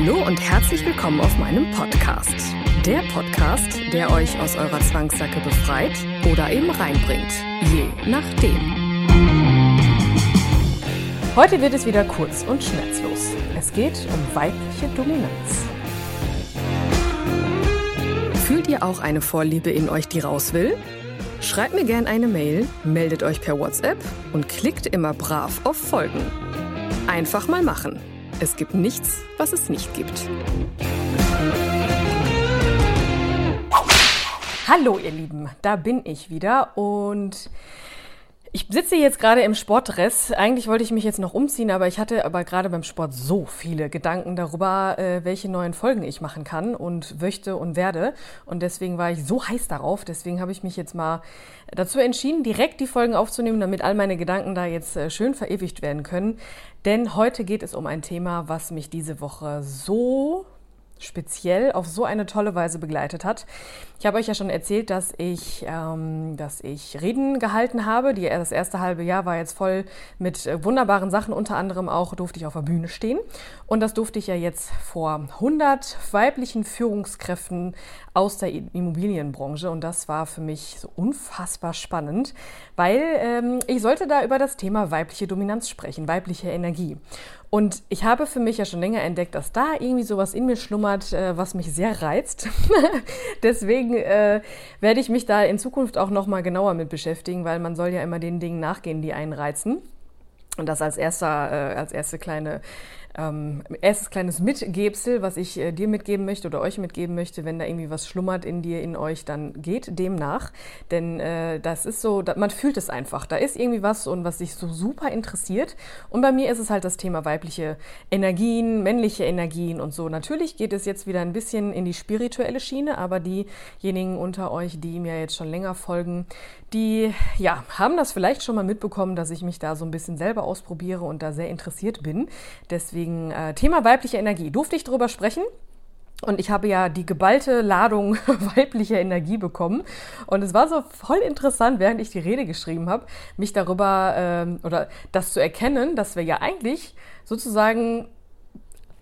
Hallo und herzlich willkommen auf meinem Podcast. Der Podcast, der euch aus eurer Zwangssacke befreit oder eben reinbringt. Je nachdem. Heute wird es wieder kurz und schmerzlos. Es geht um weibliche Dominanz. Fühlt ihr auch eine Vorliebe in euch, die raus will? Schreibt mir gerne eine Mail, meldet euch per WhatsApp und klickt immer brav auf Folgen. Einfach mal machen. Es gibt nichts, was es nicht gibt. Hallo ihr Lieben, da bin ich wieder und ich sitze jetzt gerade im Sportdress. Eigentlich wollte ich mich jetzt noch umziehen, aber ich hatte aber gerade beim Sport so viele Gedanken darüber, äh, welche neuen Folgen ich machen kann und möchte und werde. Und deswegen war ich so heiß darauf. Deswegen habe ich mich jetzt mal dazu entschieden, direkt die Folgen aufzunehmen, damit all meine Gedanken da jetzt äh, schön verewigt werden können. Denn heute geht es um ein Thema, was mich diese Woche so speziell auf so eine tolle Weise begleitet hat. Ich habe euch ja schon erzählt, dass ich, ähm, dass ich Reden gehalten habe. Die, das erste halbe Jahr war jetzt voll mit äh, wunderbaren Sachen. Unter anderem auch durfte ich auf der Bühne stehen. Und das durfte ich ja jetzt vor 100 weiblichen Führungskräften aus der Immobilienbranche. Und das war für mich so unfassbar spannend, weil ähm, ich sollte da über das Thema weibliche Dominanz sprechen, weibliche Energie. Und ich habe für mich ja schon länger entdeckt, dass da irgendwie sowas in mir schlummert, äh, was mich sehr reizt. Deswegen äh, werde ich mich da in Zukunft auch noch mal genauer mit beschäftigen, weil man soll ja immer den Dingen nachgehen, die einen reizen. Und das als erster, äh, als erste kleine ähm, erstes kleines Mitgebsel, was ich äh, dir mitgeben möchte oder euch mitgeben möchte, wenn da irgendwie was schlummert in dir, in euch, dann geht dem nach. Denn äh, das ist so, da, man fühlt es einfach. Da ist irgendwie was und was sich so super interessiert. Und bei mir ist es halt das Thema weibliche Energien, männliche Energien und so. Natürlich geht es jetzt wieder ein bisschen in die spirituelle Schiene, aber diejenigen unter euch, die mir jetzt schon länger folgen, die ja, haben das vielleicht schon mal mitbekommen, dass ich mich da so ein bisschen selber ausprobiere und da sehr interessiert bin. Deswegen äh, Thema weibliche Energie. Durfte ich darüber sprechen? Und ich habe ja die geballte Ladung weiblicher Energie bekommen. Und es war so voll interessant, während ich die Rede geschrieben habe, mich darüber ähm, oder das zu erkennen, dass wir ja eigentlich sozusagen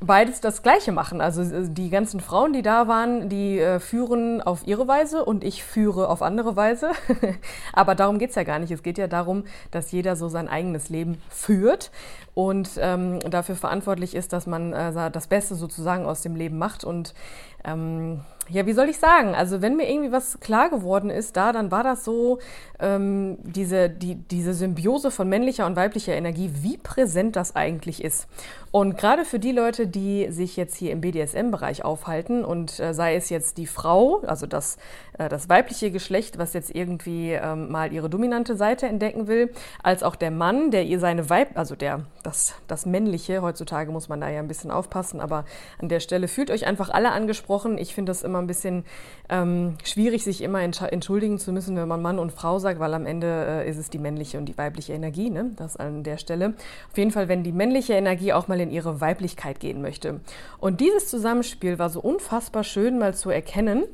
beides das Gleiche machen. Also äh, die ganzen Frauen, die da waren, die äh, führen auf ihre Weise und ich führe auf andere Weise. Aber darum geht's ja gar nicht. Es geht ja darum, dass jeder so sein eigenes Leben führt und ähm, dafür verantwortlich ist, dass man äh, das Beste sozusagen aus dem Leben macht. Und ähm, ja, wie soll ich sagen? Also wenn mir irgendwie was klar geworden ist da, dann war das so ähm, diese, die, diese Symbiose von männlicher und weiblicher Energie, wie präsent das eigentlich ist. Und gerade für die Leute, die sich jetzt hier im BDSM-Bereich aufhalten und äh, sei es jetzt die Frau, also das, äh, das weibliche Geschlecht, was jetzt irgendwie ähm, mal ihre dominante Seite entdecken will, als auch der Mann, der ihr seine Weib, also der, das, das Männliche, heutzutage muss man da ja ein bisschen aufpassen, aber an der Stelle fühlt euch einfach alle angesprochen. Ich finde das immer ein bisschen ähm, schwierig, sich immer entschuldigen zu müssen, wenn man Mann und Frau sagt, weil am Ende äh, ist es die männliche und die weibliche Energie, ne? Das an der Stelle. Auf jeden Fall, wenn die männliche Energie auch mal in ihre Weiblichkeit gehen möchte. Und dieses Zusammenspiel war so unfassbar schön mal zu erkennen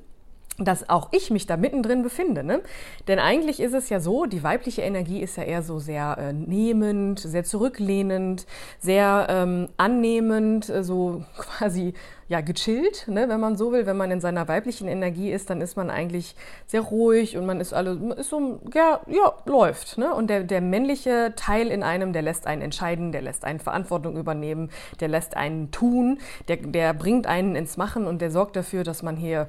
dass auch ich mich da mittendrin befinde. Ne? Denn eigentlich ist es ja so, die weibliche Energie ist ja eher so sehr äh, nehmend, sehr zurücklehnend, sehr ähm, annehmend, äh, so quasi ja gechillt, ne? wenn man so will. Wenn man in seiner weiblichen Energie ist, dann ist man eigentlich sehr ruhig und man ist alle ist so ja ja läuft. Ne? Und der der männliche Teil in einem, der lässt einen entscheiden, der lässt einen Verantwortung übernehmen, der lässt einen tun, der der bringt einen ins Machen und der sorgt dafür, dass man hier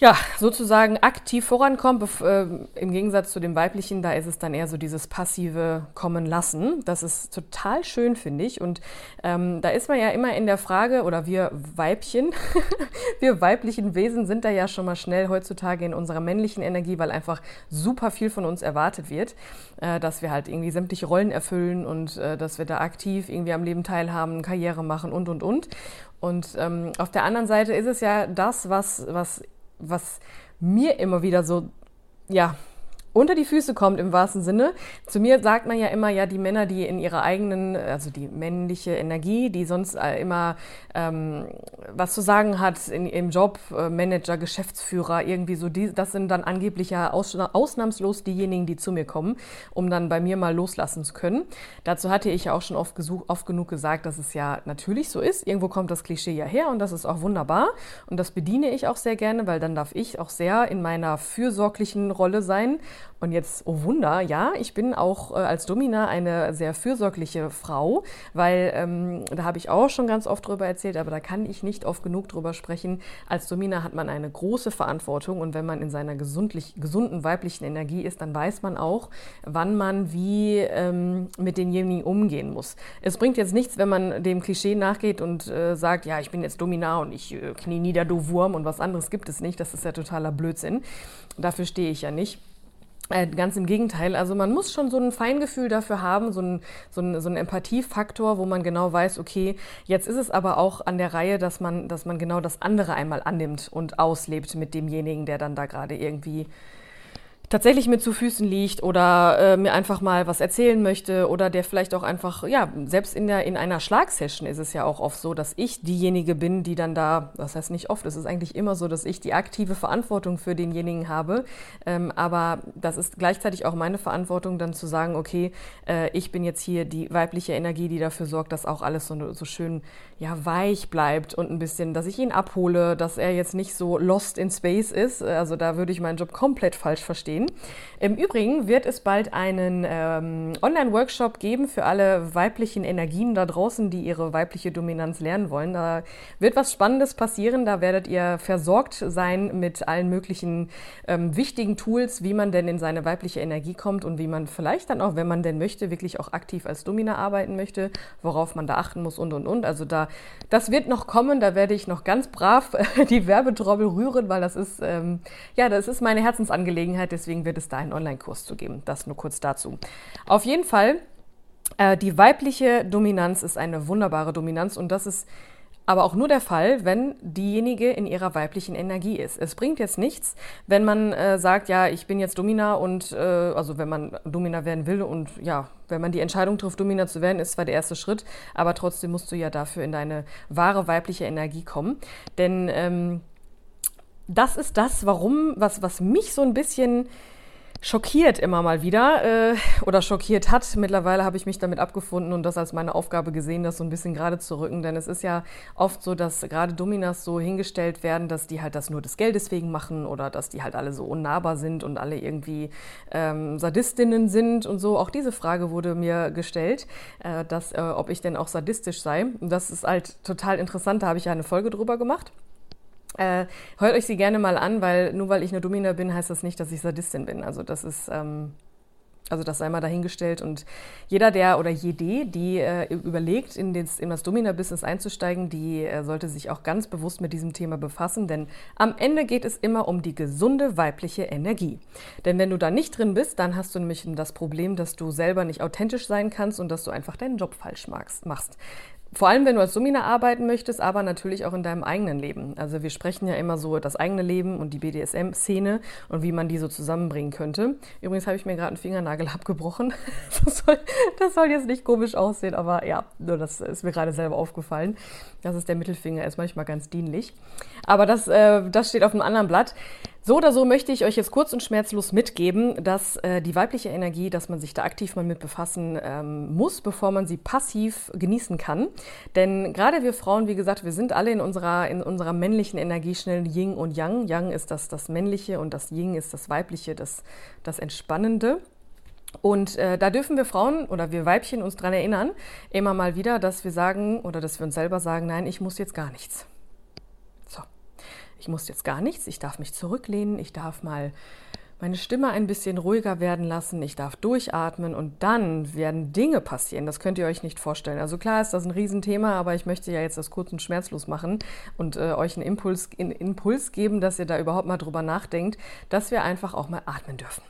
ja, sozusagen aktiv vorankommt. Äh, Im Gegensatz zu dem weiblichen, da ist es dann eher so dieses passive Kommen lassen. Das ist total schön, finde ich. Und ähm, da ist man ja immer in der Frage, oder wir Weibchen, wir weiblichen Wesen sind da ja schon mal schnell heutzutage in unserer männlichen Energie, weil einfach super viel von uns erwartet wird, äh, dass wir halt irgendwie sämtliche Rollen erfüllen und äh, dass wir da aktiv irgendwie am Leben teilhaben, Karriere machen und, und, und. Und ähm, auf der anderen Seite ist es ja das, was, was was mir immer wieder so, ja, unter die Füße kommt im wahrsten Sinne. Zu mir sagt man ja immer, ja, die Männer, die in ihrer eigenen, also die männliche Energie, die sonst äh, immer ähm, was zu sagen hat in, im Job, äh, Manager, Geschäftsführer, irgendwie so, die, das sind dann angeblich ja aus, ausnahmslos diejenigen, die zu mir kommen, um dann bei mir mal loslassen zu können. Dazu hatte ich ja auch schon oft, gesuch, oft genug gesagt, dass es ja natürlich so ist. Irgendwo kommt das Klischee ja her und das ist auch wunderbar. Und das bediene ich auch sehr gerne, weil dann darf ich auch sehr in meiner fürsorglichen Rolle sein und jetzt, oh Wunder, ja, ich bin auch äh, als Domina eine sehr fürsorgliche Frau, weil ähm, da habe ich auch schon ganz oft drüber erzählt, aber da kann ich nicht oft genug drüber sprechen. Als Domina hat man eine große Verantwortung und wenn man in seiner gesundlich, gesunden weiblichen Energie ist, dann weiß man auch, wann man wie ähm, mit denjenigen umgehen muss. Es bringt jetzt nichts, wenn man dem Klischee nachgeht und äh, sagt, ja, ich bin jetzt Domina und ich äh, knie nieder, du Wurm und was anderes gibt es nicht. Das ist ja totaler Blödsinn. Dafür stehe ich ja nicht. Äh, ganz im Gegenteil. Also man muss schon so ein Feingefühl dafür haben, so ein, so ein, so ein Empathiefaktor, wo man genau weiß, okay, jetzt ist es aber auch an der Reihe, dass man, dass man genau das andere einmal annimmt und auslebt mit demjenigen, der dann da gerade irgendwie tatsächlich mir zu Füßen liegt oder äh, mir einfach mal was erzählen möchte oder der vielleicht auch einfach, ja, selbst in, der, in einer Schlagsession ist es ja auch oft so, dass ich diejenige bin, die dann da, das heißt nicht oft, es ist eigentlich immer so, dass ich die aktive Verantwortung für denjenigen habe, ähm, aber das ist gleichzeitig auch meine Verantwortung, dann zu sagen, okay, äh, ich bin jetzt hier die weibliche Energie, die dafür sorgt, dass auch alles so, so schön ja, weich bleibt und ein bisschen, dass ich ihn abhole, dass er jetzt nicht so lost in space ist, also da würde ich meinen Job komplett falsch verstehen sehen. Im Übrigen wird es bald einen ähm, Online-Workshop geben für alle weiblichen Energien da draußen, die ihre weibliche Dominanz lernen wollen. Da wird was Spannendes passieren. Da werdet ihr versorgt sein mit allen möglichen ähm, wichtigen Tools, wie man denn in seine weibliche Energie kommt und wie man vielleicht dann auch, wenn man denn möchte, wirklich auch aktiv als Domina arbeiten möchte, worauf man da achten muss und und und. Also da, das wird noch kommen. Da werde ich noch ganz brav die Werbetrommel rühren, weil das ist, ähm, ja, das ist meine Herzensangelegenheit. Deswegen deswegen wird es da einen Online-Kurs zu geben. Das nur kurz dazu. Auf jeden Fall, äh, die weibliche Dominanz ist eine wunderbare Dominanz und das ist aber auch nur der Fall, wenn diejenige in ihrer weiblichen Energie ist. Es bringt jetzt nichts, wenn man äh, sagt, ja, ich bin jetzt Domina und äh, also wenn man Domina werden will und ja, wenn man die Entscheidung trifft, Domina zu werden, ist zwar der erste Schritt, aber trotzdem musst du ja dafür in deine wahre weibliche Energie kommen. Denn ähm, das ist das, warum, was, was mich so ein bisschen schockiert immer mal wieder äh, oder schockiert hat. Mittlerweile habe ich mich damit abgefunden und das als meine Aufgabe gesehen, das so ein bisschen gerade zu rücken. Denn es ist ja oft so, dass gerade Dominas so hingestellt werden, dass die halt das nur des Geldes wegen machen oder dass die halt alle so unnahbar sind und alle irgendwie ähm, Sadistinnen sind und so. Auch diese Frage wurde mir gestellt, äh, dass, äh, ob ich denn auch sadistisch sei. Und das ist halt total interessant. Da habe ich ja eine Folge drüber gemacht. Äh, hört euch sie gerne mal an, weil nur weil ich eine Domina bin, heißt das nicht, dass ich Sadistin bin. Also das ist, ähm, also das sei mal dahingestellt. Und jeder, der oder jede, die äh, überlegt, in, den, in das Domina-Business einzusteigen, die äh, sollte sich auch ganz bewusst mit diesem Thema befassen, denn am Ende geht es immer um die gesunde weibliche Energie. Denn wenn du da nicht drin bist, dann hast du nämlich das Problem, dass du selber nicht authentisch sein kannst und dass du einfach deinen Job falsch machst. Vor allem, wenn du als Domina arbeiten möchtest, aber natürlich auch in deinem eigenen Leben. Also wir sprechen ja immer so das eigene Leben und die BDSM-Szene und wie man die so zusammenbringen könnte. Übrigens habe ich mir gerade einen Fingernagel abgebrochen. Das soll, das soll, jetzt nicht komisch aussehen, aber ja, nur das ist mir gerade selber aufgefallen. Das ist der Mittelfinger, ist manchmal ganz dienlich. Aber das, äh, das steht auf einem anderen Blatt. So oder so möchte ich euch jetzt kurz und schmerzlos mitgeben, dass äh, die weibliche Energie, dass man sich da aktiv mal mit befassen ähm, muss, bevor man sie passiv genießen kann. Denn gerade wir Frauen, wie gesagt, wir sind alle in unserer, in unserer männlichen Energie schnell Yin und Yang. Yang ist das, das Männliche und das Yin ist das Weibliche, das, das Entspannende. Und äh, da dürfen wir Frauen oder wir Weibchen uns daran erinnern, immer mal wieder, dass wir sagen oder dass wir uns selber sagen, nein, ich muss jetzt gar nichts. Ich muss jetzt gar nichts, ich darf mich zurücklehnen, ich darf mal meine Stimme ein bisschen ruhiger werden lassen, ich darf durchatmen und dann werden Dinge passieren. Das könnt ihr euch nicht vorstellen. Also klar ist das ein Riesenthema, aber ich möchte ja jetzt das kurz und schmerzlos machen und äh, euch einen Impuls, einen Impuls geben, dass ihr da überhaupt mal drüber nachdenkt, dass wir einfach auch mal atmen dürfen.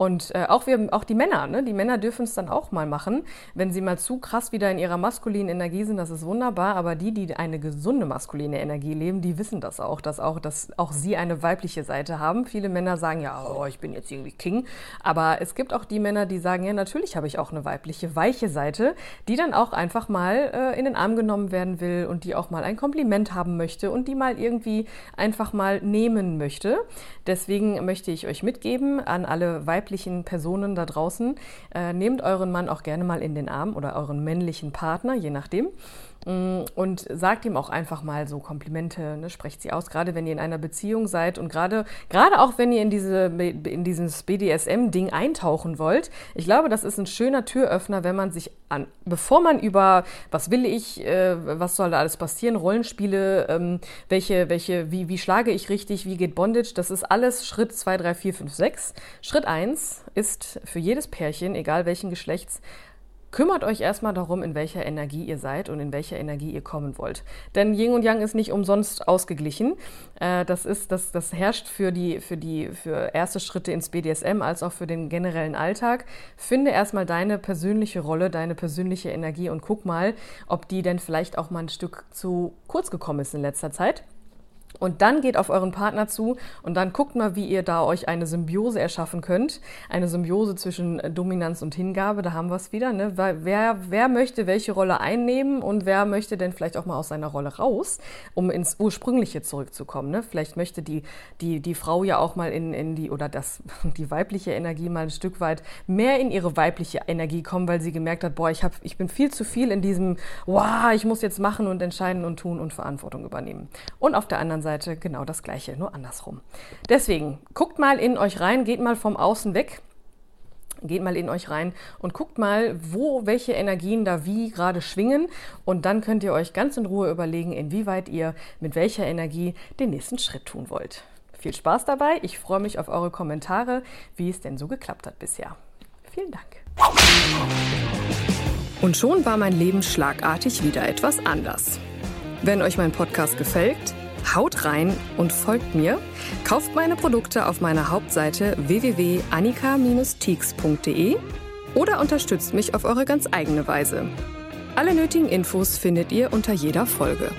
Und äh, auch, wir, auch die Männer, ne? die Männer dürfen es dann auch mal machen, wenn sie mal zu krass wieder in ihrer maskulinen Energie sind, das ist wunderbar, aber die, die eine gesunde maskuline Energie leben, die wissen das auch, dass auch, dass auch sie eine weibliche Seite haben. Viele Männer sagen, ja, oh, ich bin jetzt irgendwie King, aber es gibt auch die Männer, die sagen, ja, natürlich habe ich auch eine weibliche, weiche Seite, die dann auch einfach mal äh, in den Arm genommen werden will und die auch mal ein Kompliment haben möchte und die mal irgendwie einfach mal nehmen möchte. Deswegen möchte ich euch mitgeben an alle weiblichen weiblichen Personen da draußen, äh, nehmt euren Mann auch gerne mal in den Arm oder euren männlichen Partner, je nachdem. Mm, und sagt ihm auch einfach mal so Komplimente, ne, sprecht sie aus, gerade wenn ihr in einer Beziehung seid und gerade, gerade auch wenn ihr in, diese, in dieses BDSM-Ding eintauchen wollt. Ich glaube, das ist ein schöner Türöffner, wenn man sich an, bevor man über was will ich, äh, was soll da alles passieren, Rollenspiele, ähm, welche, welche, wie, wie schlage ich richtig, wie geht Bondage, das ist alles Schritt 2, 3, 4, 5, 6. Schritt 1 ist für jedes Pärchen, egal welchen Geschlechts, Kümmert euch erstmal darum, in welcher Energie ihr seid und in welcher Energie ihr kommen wollt. Denn Yin und Yang ist nicht umsonst ausgeglichen. Äh, das, ist, das, das herrscht für die, für die für erste Schritte ins BDSM als auch für den generellen Alltag. Finde erstmal deine persönliche Rolle, deine persönliche Energie und guck mal, ob die denn vielleicht auch mal ein Stück zu kurz gekommen ist in letzter Zeit. Und dann geht auf euren Partner zu und dann guckt mal, wie ihr da euch eine Symbiose erschaffen könnt. Eine Symbiose zwischen Dominanz und Hingabe, da haben wir es wieder. Ne? Wer, wer möchte welche Rolle einnehmen und wer möchte denn vielleicht auch mal aus seiner Rolle raus, um ins Ursprüngliche zurückzukommen. Ne? Vielleicht möchte die, die, die Frau ja auch mal in, in die, oder das, die weibliche Energie mal ein Stück weit mehr in ihre weibliche Energie kommen, weil sie gemerkt hat, boah, ich, hab, ich bin viel zu viel in diesem, wow, ich muss jetzt machen und entscheiden und tun und Verantwortung übernehmen. Und auf der anderen Seite Seite genau das gleiche, nur andersrum. Deswegen, guckt mal in euch rein, geht mal vom Außen weg. Geht mal in euch rein und guckt mal, wo welche Energien da wie gerade schwingen. Und dann könnt ihr euch ganz in Ruhe überlegen, inwieweit ihr mit welcher Energie den nächsten Schritt tun wollt. Viel Spaß dabei. Ich freue mich auf eure Kommentare, wie es denn so geklappt hat bisher. Vielen Dank. Und schon war mein Leben schlagartig wieder etwas anders. Wenn euch mein Podcast gefällt, Haut rein und folgt mir. Kauft meine Produkte auf meiner Hauptseite www.annika-teaks.de oder unterstützt mich auf eure ganz eigene Weise. Alle nötigen Infos findet ihr unter jeder Folge.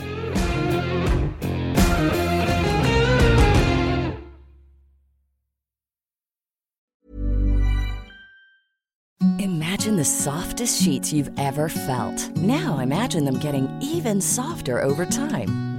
Imagine the softest sheets you've ever felt. Now imagine them getting even softer over time.